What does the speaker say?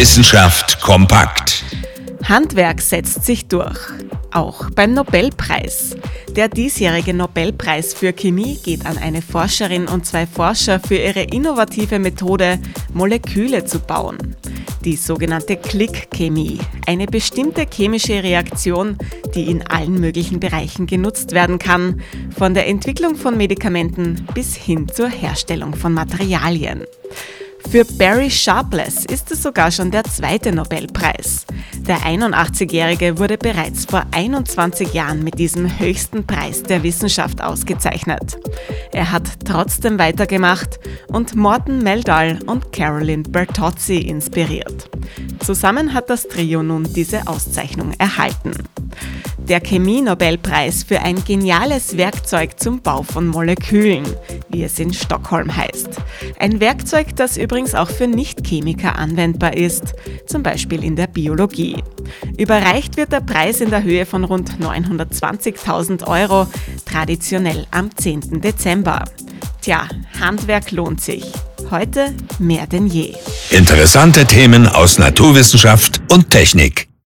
Wissenschaft kompakt. Handwerk setzt sich durch. Auch beim Nobelpreis. Der diesjährige Nobelpreis für Chemie geht an eine Forscherin und zwei Forscher für ihre innovative Methode, Moleküle zu bauen. Die sogenannte Klickchemie, eine bestimmte chemische Reaktion, die in allen möglichen Bereichen genutzt werden kann, von der Entwicklung von Medikamenten bis hin zur Herstellung von Materialien. Für Barry Sharpless ist es sogar schon der zweite Nobelpreis. Der 81-Jährige wurde bereits vor 21 Jahren mit diesem höchsten Preis der Wissenschaft ausgezeichnet. Er hat trotzdem weitergemacht und Morten Meldal und Carolyn Bertozzi inspiriert. Zusammen hat das Trio nun diese Auszeichnung erhalten der Chemie-Nobelpreis für ein geniales Werkzeug zum Bau von Molekülen, wie es in Stockholm heißt. Ein Werkzeug, das übrigens auch für Nichtchemiker anwendbar ist, zum Beispiel in der Biologie. Überreicht wird der Preis in der Höhe von rund 920.000 Euro, traditionell am 10. Dezember. Tja, Handwerk lohnt sich. Heute mehr denn je. Interessante Themen aus Naturwissenschaft und Technik.